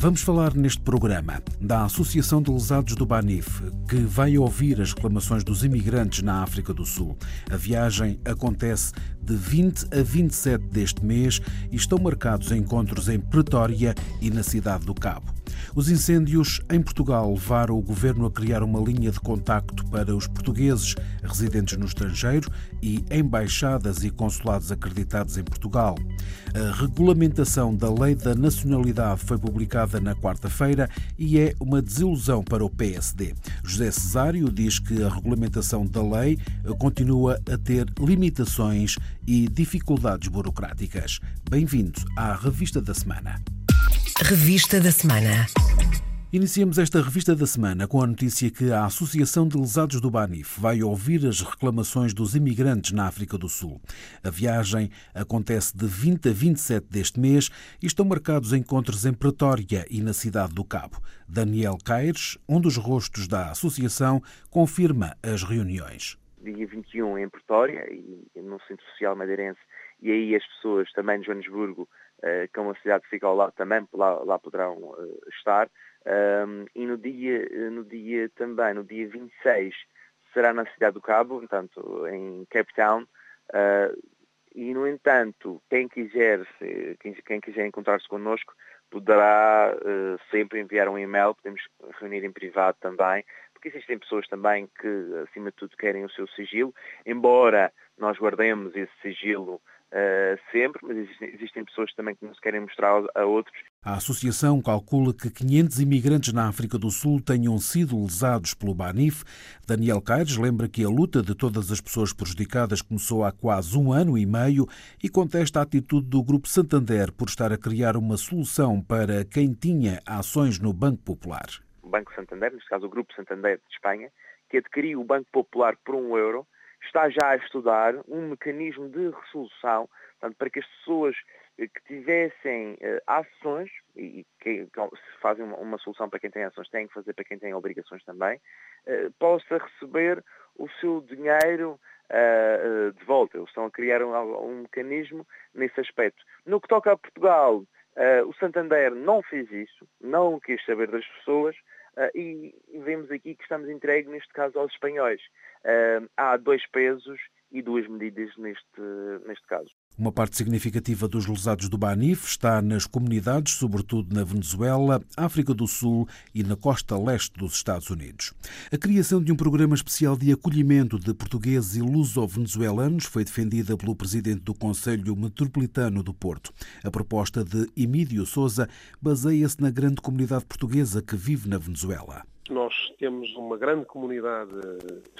Vamos falar neste programa da Associação de Lesados do Banif, que vai ouvir as reclamações dos imigrantes na África do Sul. A viagem acontece de 20 a 27 deste mês e estão marcados encontros em Pretória e na cidade do Cabo. Os incêndios em Portugal levaram o governo a criar uma linha de contacto para os portugueses residentes no estrangeiro e embaixadas e consulados acreditados em Portugal. A regulamentação da Lei da Nacionalidade foi publicada na quarta-feira e é uma desilusão para o PSD. José Cesário diz que a regulamentação da lei continua a ter limitações e dificuldades burocráticas. Bem-vindo à Revista da Semana. Revista da Semana. Iniciamos esta revista da semana com a notícia que a Associação de Lesados do Banif vai ouvir as reclamações dos imigrantes na África do Sul. A viagem acontece de 20 a 27 deste mês e estão marcados encontros em Pretória e na cidade do Cabo. Daniel Caires, um dos rostos da associação, confirma as reuniões. Dia 21 em Pretória, e no Centro Social Madeirense, e aí as pessoas também de Joanesburgo que é uma cidade que fica ao lado também, lá, lá poderão eh, estar. Um, e no dia, no dia também, no dia 26, será na cidade do Cabo, portanto, em Cape Town. Uh, e, no entanto, quem quiser, quem, quem quiser encontrar-se connosco, poderá uh, sempre enviar um e-mail, podemos reunir em privado também, porque existem pessoas também que, acima de tudo, querem o seu sigilo, embora nós guardemos esse sigilo Uh, sempre, mas existem, existem, pessoas também que não se querem mostrar a outros. A associação calcula que 500 imigrantes na África do Sul tenham sido lesados pelo Banif. Daniel Caires lembra que a luta de todas as pessoas prejudicadas começou há quase um ano e meio e contesta a atitude do Grupo Santander por estar a criar uma solução para quem tinha ações no Banco Popular. O Banco Santander, neste caso o Grupo Santander de Espanha, que adquiriu o Banco Popular por um euro, está já a estudar um mecanismo de resolução portanto, para que as pessoas eh, que tivessem uh, ações, e que, se fazem uma, uma, solução para quem tem ações, têm que fazer para quem tem obrigações também, uh, possa receber o seu dinheiro uh, de volta. Eles estão a criar um, um, mecanismo nesse aspecto. No que toca a Portugal, o Santander não fez isso, não quis saber das pessoas, e vemos aqui que estamos entregues, neste caso, aos espanhóis há dois pesos e duas medidas neste, neste caso. Uma parte significativa dos lesados do Banif está nas comunidades, sobretudo na Venezuela, África do Sul e na costa leste dos Estados Unidos. A criação de um programa especial de acolhimento de portugueses e luso-venezuelanos foi defendida pelo presidente do Conselho Metropolitano do Porto. A proposta de Emílio Souza baseia-se na grande comunidade portuguesa que vive na Venezuela nós temos uma grande comunidade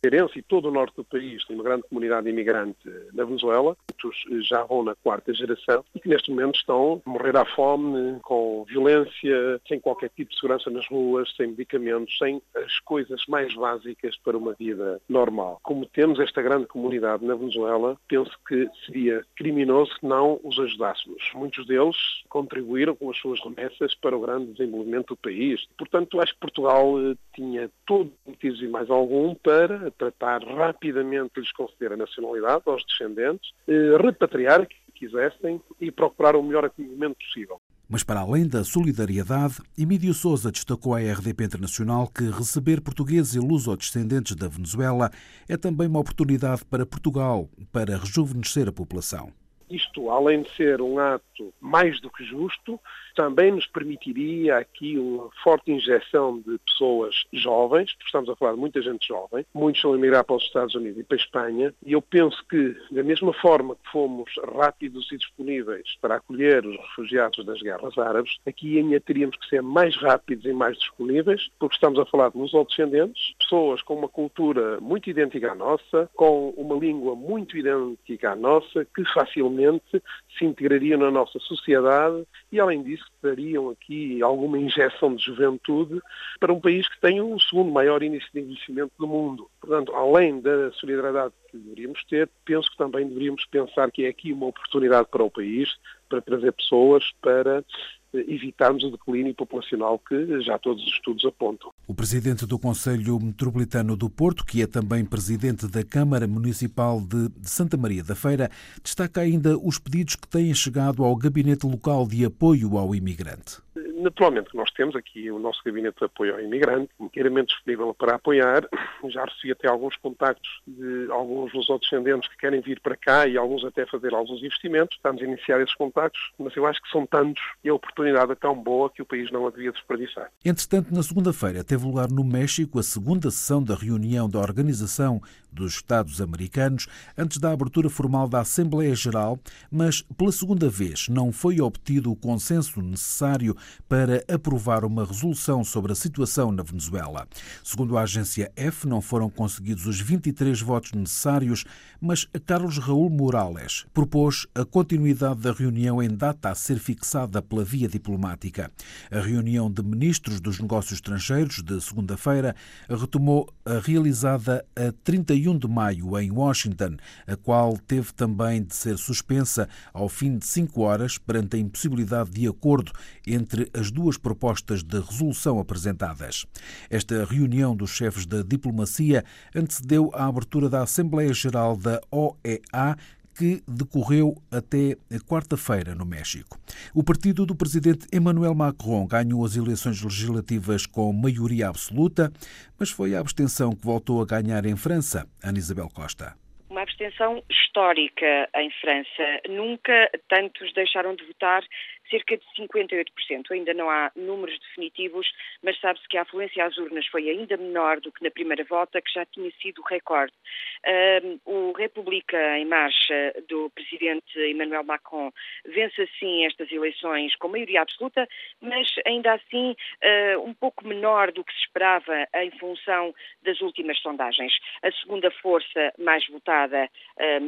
cearense e todo o norte do país tem uma grande comunidade imigrante na Venezuela, muitos já vão na quarta geração e que neste momento estão a morrer à fome, com violência, sem qualquer tipo de segurança nas ruas, sem medicamentos, sem as coisas mais básicas para uma vida normal. Como temos esta grande comunidade na Venezuela, penso que seria criminoso que não os ajudássemos. Muitos deles contribuíram com as suas remessas para o grande desenvolvimento do país. Portanto, acho que Portugal tinha todo motivo e mais algum para tratar rapidamente de lhes conceder a nacionalidade aos descendentes, eh, repatriar que quisessem e procurar o melhor acolhimento possível. Mas para além da solidariedade, Emílio Souza destacou à RDP Internacional que receber portugueses e luso-descendentes da Venezuela é também uma oportunidade para Portugal para rejuvenescer a população. Isto, além de ser um ato mais do que justo, também nos permitiria aqui uma forte injeção de pessoas jovens, porque estamos a falar de muita gente jovem, muitos são a emigrar para os Estados Unidos e para a Espanha, e eu penso que, da mesma forma que fomos rápidos e disponíveis para acolher os refugiados das guerras árabes, aqui ainda teríamos que ser mais rápidos e mais disponíveis, porque estamos a falar de descendentes, pessoas com uma cultura muito idêntica à nossa, com uma língua muito idêntica à nossa, que facilmente se integrariam na nossa sociedade e, além disso, dariam aqui alguma injeção de juventude para um país que tem o segundo maior índice de envelhecimento do mundo. Portanto, além da solidariedade que deveríamos ter, penso que também deveríamos pensar que é aqui uma oportunidade para o país para trazer pessoas para evitarmos o declínio populacional que já todos os estudos apontam. O presidente do Conselho Metropolitano do Porto, que é também presidente da Câmara Municipal de Santa Maria da Feira, destaca ainda os pedidos que têm chegado ao Gabinete Local de Apoio ao Imigrante. Naturalmente, nós temos aqui o nosso gabinete de apoio ao imigrante, inteiramente disponível para apoiar. Já recebi até alguns contactos de alguns lusodescendentes que querem vir para cá e alguns até fazer alguns investimentos. Estamos a iniciar esses contactos, mas eu acho que são tantos e a oportunidade é tão boa que o país não a devia desperdiçar. Entretanto, na segunda-feira teve lugar no México a segunda sessão da reunião da Organização dos Estados Americanos antes da abertura formal da Assembleia Geral, mas pela segunda vez não foi obtido o consenso necessário para aprovar uma resolução sobre a situação na Venezuela. Segundo a agência F, não foram conseguidos os 23 votos necessários, mas Carlos Raul Morales propôs a continuidade da reunião em data a ser fixada pela via diplomática. A reunião de ministros dos negócios estrangeiros de segunda-feira retomou a realizada a 31 de maio em Washington, a qual teve também de ser suspensa ao fim de cinco horas perante a impossibilidade de acordo entre as duas propostas de resolução apresentadas. Esta reunião dos chefes da diplomacia antecedeu a abertura da Assembleia Geral da OEA, que decorreu até quarta-feira no México. O partido do presidente Emmanuel Macron ganhou as eleições legislativas com maioria absoluta, mas foi a abstenção que voltou a ganhar em França. Ana Isabel Costa uma abstenção histórica em França. Nunca tantos deixaram de votar cerca de 58%. Ainda não há números definitivos, mas sabe-se que a afluência às urnas foi ainda menor do que na primeira volta, que já tinha sido recorde. o República em Marcha do presidente Emmanuel Macron vence assim estas eleições com maioria absoluta, mas ainda assim uh, um pouco menor do que se esperava em função das últimas sondagens. A segunda força mais votada,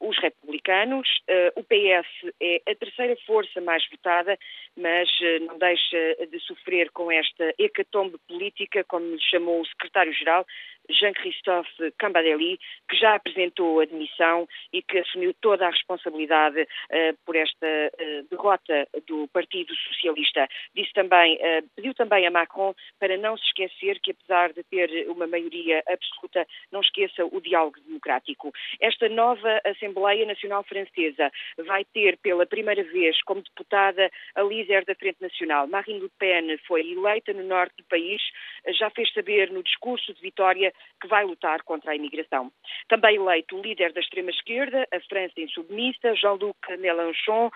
um, os republicanos, uh, o PS é a terceira força mais votada mas eh, não deixa de sofrer com esta hecatombe política, como lhe chamou o secretário-geral, Jean-Christophe Cambadeli, que já apresentou admissão e que assumiu toda a responsabilidade uh, por esta uh, derrota do Partido Socialista. Disse também, uh, pediu também a Macron para não se esquecer que, apesar de ter uma maioria absoluta, não esqueça o diálogo democrático. Esta nova Assembleia Nacional Francesa vai ter pela primeira vez como deputada a líder da Frente Nacional. Marine Le Pen foi eleita no norte do país, já fez saber no discurso de vitória que vai lutar contra a imigração. Também eleito o líder da extrema-esquerda, a França insubmissa, Jean-Luc Mélenchon, uh,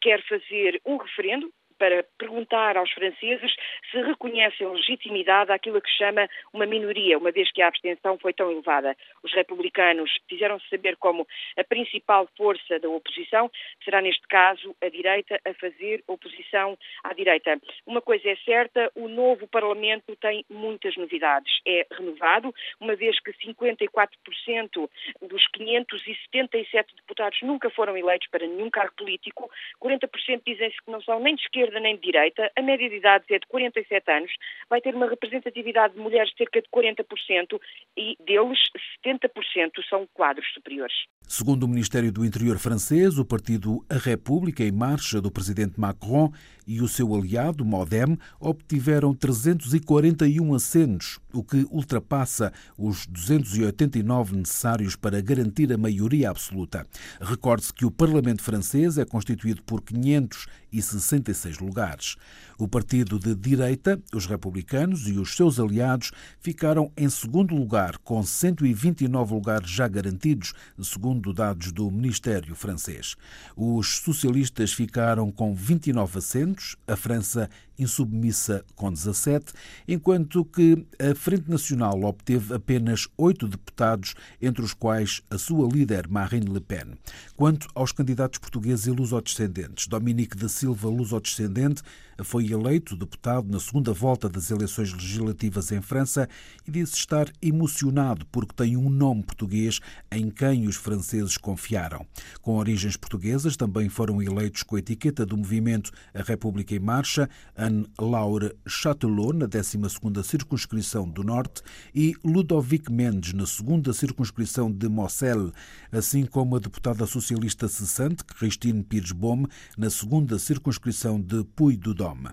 quer fazer um referendo para perguntar aos franceses se reconhecem legitimidade àquilo que chama uma minoria, uma vez que a abstenção foi tão elevada. Os republicanos fizeram-se saber como a principal força da oposição será, neste caso, a direita a fazer oposição à direita. Uma coisa é certa, o novo Parlamento tem muitas novidades. É renovado, uma vez que 54% dos 577 deputados nunca foram eleitos para nenhum cargo político, 40% dizem-se que não são nem de esquerda nem de direita, a média de idade é de 47 anos, vai ter uma representatividade de mulheres de cerca de 40% e deles 70% são quadros superiores. Segundo o Ministério do Interior francês, o partido A República em Marcha do presidente Macron e o seu aliado, Modem, obtiveram 341 assentos, o que ultrapassa os 289 necessários para garantir a maioria absoluta. Recorde-se que o Parlamento francês é constituído por 566 lugares. O partido de direita, os republicanos e os seus aliados ficaram em segundo lugar, com 129 lugares já garantidos, segundo dados do Ministério francês. Os socialistas ficaram com 29 assentos, a França insubmissa com 17, enquanto que a Frente Nacional obteve apenas oito deputados, entre os quais a sua líder Marine Le Pen. Quanto aos candidatos portugueses e lusodescendentes, Dominique da Silva, lusodescendente, foi eleito deputado na segunda volta das eleições legislativas em França e disse estar emocionado porque tem um nome português em quem os franceses confiaram. Com origens portuguesas, também foram eleitos com a etiqueta do movimento A República em Marcha, Anne-Laure Chatelot, na 12ª Circunscrição do Norte, e Ludovic Mendes, na 2 Circunscrição de Moselle, assim como a deputada socialista cessante, Christine Pires Baume, na 2 Circunscrição de Puy-du-Dôme.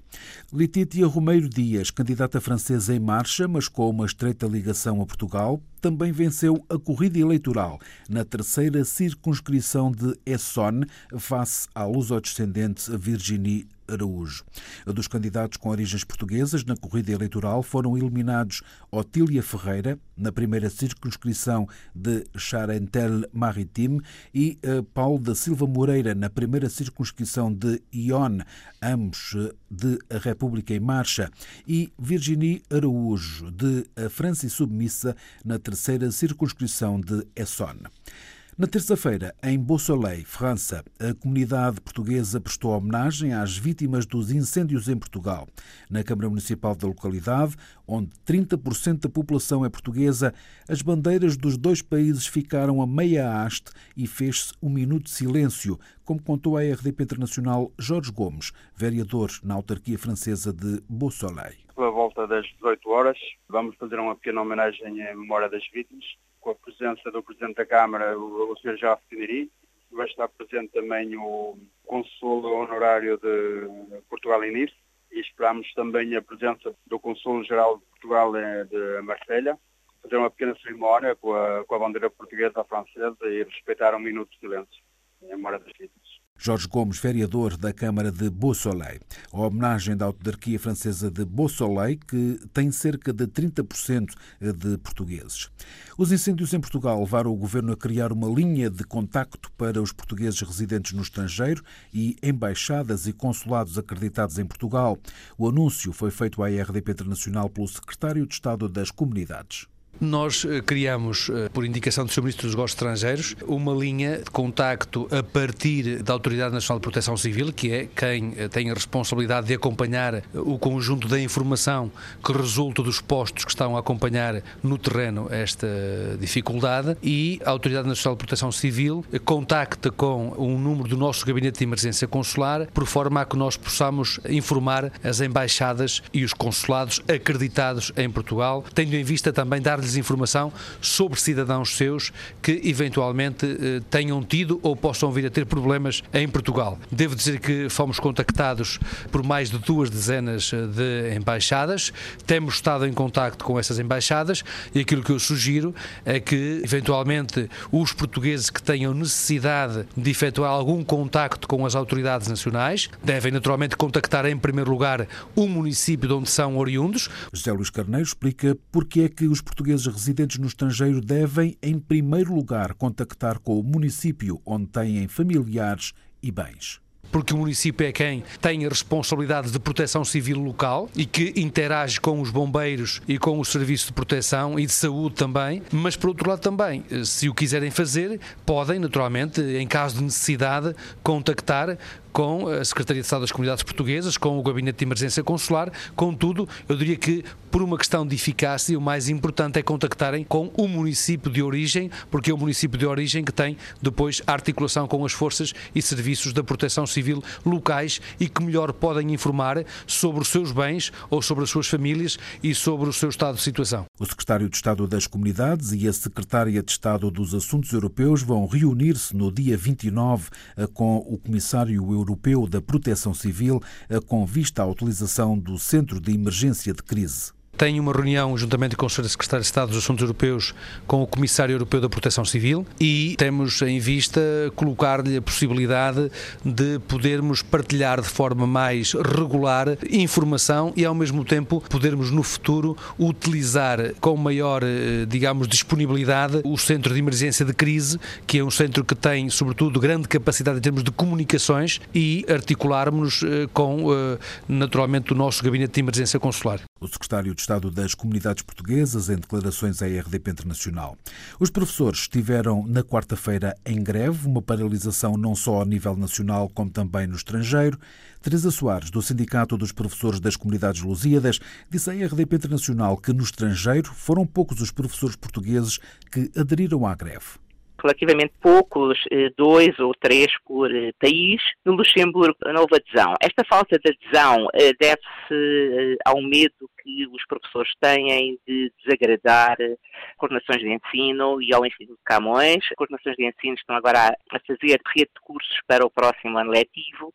Letitia Romeiro Dias, candidata francesa em marcha, mas com uma estreita ligação a Portugal, também venceu a corrida eleitoral na terceira circunscrição de Essonne, face à luso-descendente Virginie Araújo. Dos candidatos com origens portuguesas na corrida eleitoral foram eliminados Otília Ferreira, na primeira circunscrição de Charentel-Maritime, e eh, Paulo da Silva Moreira, na primeira circunscrição de Ione, ambos eh, de República em Marcha, e Virginie Araújo, de França e Submissa, na terceira circunscrição de Essonne. Na terça-feira, em Beausoleil, França, a comunidade portuguesa prestou homenagem às vítimas dos incêndios em Portugal. Na Câmara Municipal da localidade, onde 30% da população é portuguesa, as bandeiras dos dois países ficaram a meia haste e fez-se um minuto de silêncio, como contou a RDP Internacional Jorge Gomes, vereador na autarquia francesa de Beausoleil. Pela volta das 18 horas, vamos fazer uma pequena homenagem em memória das vítimas com a presença do Presidente da Câmara, o, Sr. Jacques Tineri. Vai estar presente também o Consul Honorário de Portugal em Nice e esperamos também a presença do Consul-Geral de Portugal de Marselha. Fazer uma pequena cerimónia com a, com a bandeira portuguesa francesa e respeitar um minuto de silêncio em memória das vítimas. Jorge Gomes, vereador da Câmara de Beausoleil. A homenagem da autarquia francesa de Beausoleil, que tem cerca de 30% de portugueses. Os incêndios em Portugal levaram o governo a criar uma linha de contacto para os portugueses residentes no estrangeiro e embaixadas e consulados acreditados em Portugal. O anúncio foi feito à RDP Internacional pelo secretário de Estado das Comunidades. Nós eh, criamos, eh, por indicação do Sr. Ministro dos Negócios Estrangeiros, uma linha de contacto a partir da Autoridade Nacional de Proteção Civil, que é quem eh, tem a responsabilidade de acompanhar o conjunto da informação que resulta dos postos que estão a acompanhar no terreno esta dificuldade, e a Autoridade Nacional de Proteção Civil contacta com um número do nosso Gabinete de Emergência Consular, por forma a que nós possamos informar as embaixadas e os consulados acreditados em Portugal, tendo em vista também dar-lhes dar-lhes informação sobre cidadãos seus que eventualmente eh, tenham tido ou possam vir a ter problemas em Portugal. Devo dizer que fomos contactados por mais de duas dezenas eh, de embaixadas, temos estado em contacto com essas embaixadas e aquilo que eu sugiro é que eventualmente os portugueses que tenham necessidade de efetuar algum contacto com as autoridades nacionais devem naturalmente contactar em primeiro lugar o município de onde são oriundos. José Luís Carneiro explica porque é que os portugueses portugueses residentes no estrangeiro devem, em primeiro lugar, contactar com o município onde têm familiares e bens. Porque o município é quem tem a responsabilidade de proteção civil local e que interage com os bombeiros e com o serviço de proteção e de saúde também, mas por outro lado também, se o quiserem fazer, podem naturalmente, em caso de necessidade, contactar com a Secretaria de Estado das Comunidades Portuguesas, com o Gabinete de Emergência Consular. Contudo, eu diria que, por uma questão de eficácia, o mais importante é contactarem com o município de origem, porque é o município de origem que tem depois a articulação com as forças e serviços da proteção civil locais e que melhor podem informar sobre os seus bens ou sobre as suas famílias e sobre o seu estado de situação. O secretário de Estado das Comunidades e a secretária de Estado dos Assuntos Europeus vão reunir-se no dia 29 eh, com o comissário Europeu da Proteção Civil com vista à utilização do Centro de Emergência de Crise tem uma reunião juntamente com o Sr. Secretário de Estado dos Assuntos Europeus com o Comissário Europeu da Proteção Civil e temos em vista colocar-lhe a possibilidade de podermos partilhar de forma mais regular informação e ao mesmo tempo podermos no futuro utilizar com maior, eh, digamos, disponibilidade o Centro de Emergência de Crise, que é um centro que tem, sobretudo, grande capacidade em termos de comunicações e articularmos eh, com, eh, naturalmente, o nosso Gabinete de Emergência Consular. O secretário de Estado das Comunidades Portuguesas, em declarações à RDP Internacional. Os professores estiveram na quarta-feira em greve, uma paralisação não só a nível nacional como também no estrangeiro. Teresa Soares, do Sindicato dos Professores das Comunidades Lusíadas, disse à RDP Internacional que no estrangeiro foram poucos os professores portugueses que aderiram à greve. Relativamente poucos, eh, dois ou três por eh, país. No Luxemburgo, não houve adesão. Esta falta de adesão eh, deve-se ao medo que os professores têm de desagradar coordenações de ensino e ao Instituto de Camões. As coordenações de ensino estão agora a fazer rede de cursos para o próximo ano letivo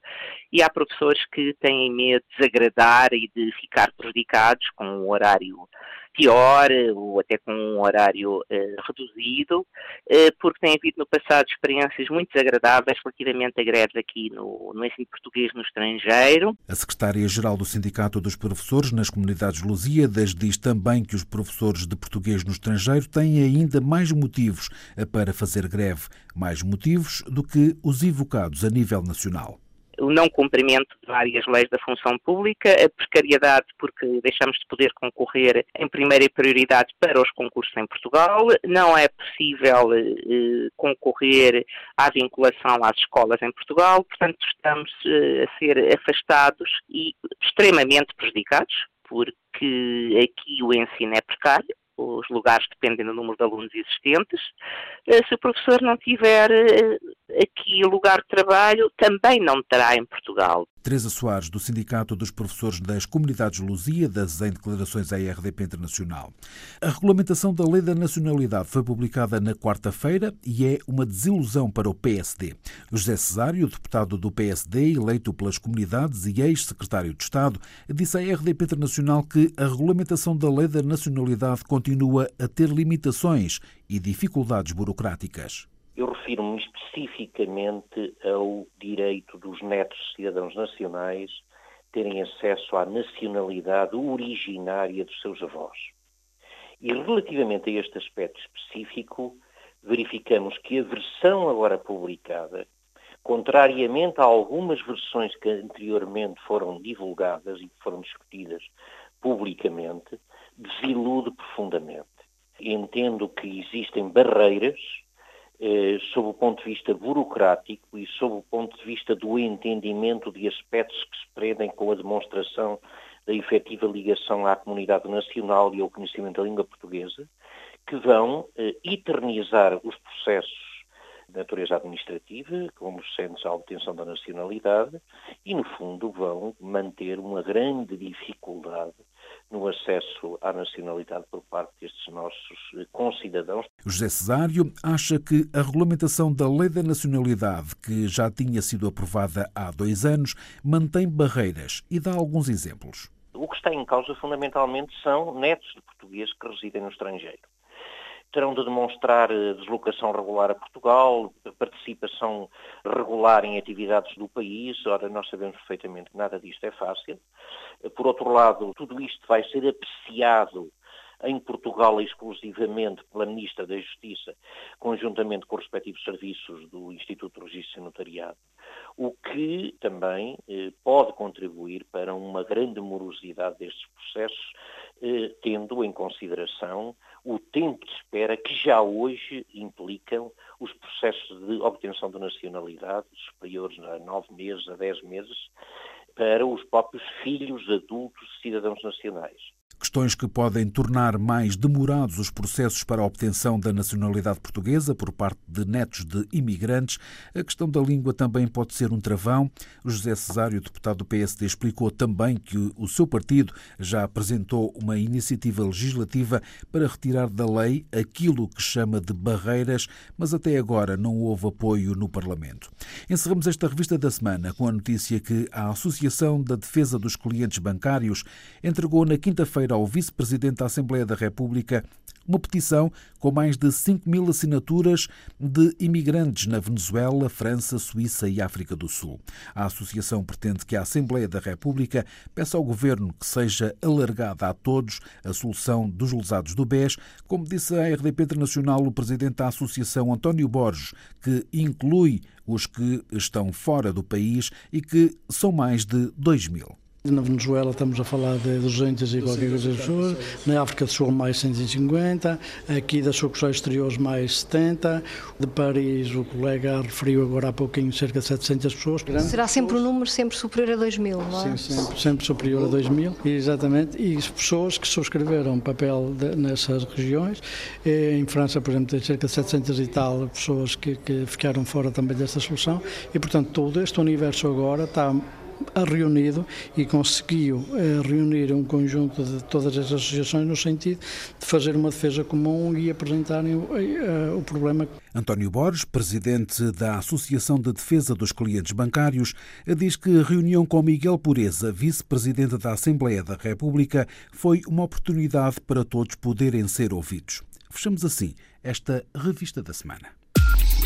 e há professores que têm medo de desagradar e de ficar prejudicados com o horário pior ou até com um horário uh, reduzido, uh, porque tem havido no passado experiências muito desagradáveis relativamente a greves aqui no, no ensino português no estrangeiro. A secretária-geral do Sindicato dos Professores nas Comunidades Lusíadas diz também que os professores de português no estrangeiro têm ainda mais motivos para fazer greve, mais motivos do que os evocados a nível nacional o não cumprimento de várias leis da função pública, a precariedade porque deixamos de poder concorrer em primeira prioridade para os concursos em Portugal, não é possível eh, concorrer à vinculação às escolas em Portugal, portanto estamos eh, a ser afastados e extremamente prejudicados porque aqui o ensino é precário, os lugares dependem do número de alunos existentes. Eh, se o professor não tiver eh, aqui lugar de trabalho, também não terá em Portugal. Teresa Soares, do Sindicato dos Professores das Comunidades Lusíadas, em declarações à RDP Internacional. A regulamentação da Lei da Nacionalidade foi publicada na quarta-feira e é uma desilusão para o PSD. José Cesário, deputado do PSD, eleito pelas comunidades e ex-secretário de Estado, disse à RDP Internacional que a regulamentação da Lei da Nacionalidade continua a ter limitações e dificuldades burocráticas. Eu refiro-me especificamente ao direito dos netos cidadãos nacionais terem acesso à nacionalidade originária dos seus avós. E relativamente a este aspecto específico, verificamos que a versão agora publicada, contrariamente a algumas versões que anteriormente foram divulgadas e que foram discutidas publicamente, desilude profundamente. Entendo que existem barreiras eh, sob o ponto de vista burocrático e sob o ponto de vista do entendimento de aspectos que se prendem com a demonstração da efetiva ligação à comunidade nacional e ao conhecimento da língua portuguesa, que vão eh, eternizar os processos de natureza administrativa, como sentes à obtenção da nacionalidade, e, no fundo, vão manter uma grande dificuldade no acesso à nacionalidade por parte destes nossos concidadãos. José Cesário acha que a regulamentação da Lei da Nacionalidade, que já tinha sido aprovada há dois anos, mantém barreiras e dá alguns exemplos. O que está em causa fundamentalmente são netos de portugueses que residem no estrangeiro terão de demonstrar eh, deslocação regular a Portugal, participação regular em atividades do país. Ora, nós sabemos perfeitamente que nada disto é fácil. Eh, por outro lado, tudo isto vai ser apreciado em Portugal exclusivamente pela Ministra da Justiça, conjuntamente com os respectivos serviços do Instituto de Registro e Notariado, o que também eh, pode contribuir para uma grande morosidade destes processos, eh, tendo em consideração o tempo de espera que já hoje implicam os processos de obtenção de nacionalidade superiores a nove meses, a dez meses, para os próprios filhos adultos cidadãos nacionais. Questões que podem tornar mais demorados os processos para a obtenção da nacionalidade portuguesa por parte de netos de imigrantes. A questão da língua também pode ser um travão. José Cesário, deputado do PSD, explicou também que o seu partido já apresentou uma iniciativa legislativa para retirar da lei aquilo que chama de barreiras, mas até agora não houve apoio no Parlamento. Encerramos esta revista da semana com a notícia que a Associação da Defesa dos Clientes Bancários entregou na quinta-feira ao vice-presidente da Assembleia da República uma petição com mais de 5 mil assinaturas de imigrantes na Venezuela, França, Suíça e África do Sul. A associação pretende que a Assembleia da República peça ao governo que seja alargada a todos a solução dos lesados do BES, como disse a RDP Internacional o presidente da associação, António Borges, que inclui os que estão fora do país e que são mais de 2 mil. Na Venezuela estamos a falar de 200 e qualquer coisa pessoas, na África do Sul mais 150, aqui das sucursais exteriores mais 70, de Paris o colega referiu agora há pouquinho cerca de 700 pessoas. Será sempre um número sempre superior a 2 mil, não é? Sim, sempre, sempre superior a 2 mil, exatamente, e pessoas que subscreveram papel de, nessas regiões. Em França, por exemplo, tem cerca de 700 e tal pessoas que, que ficaram fora também desta solução. E, portanto, todo este universo agora está reunido e conseguiu eh, reunir um conjunto de todas as associações no sentido de fazer uma defesa comum e apresentarem o, eh, o problema. António Borges, presidente da Associação de Defesa dos Clientes Bancários, diz que a reunião com Miguel Pureza, vice-presidente da Assembleia da República, foi uma oportunidade para todos poderem ser ouvidos. Fechamos assim esta revista da semana.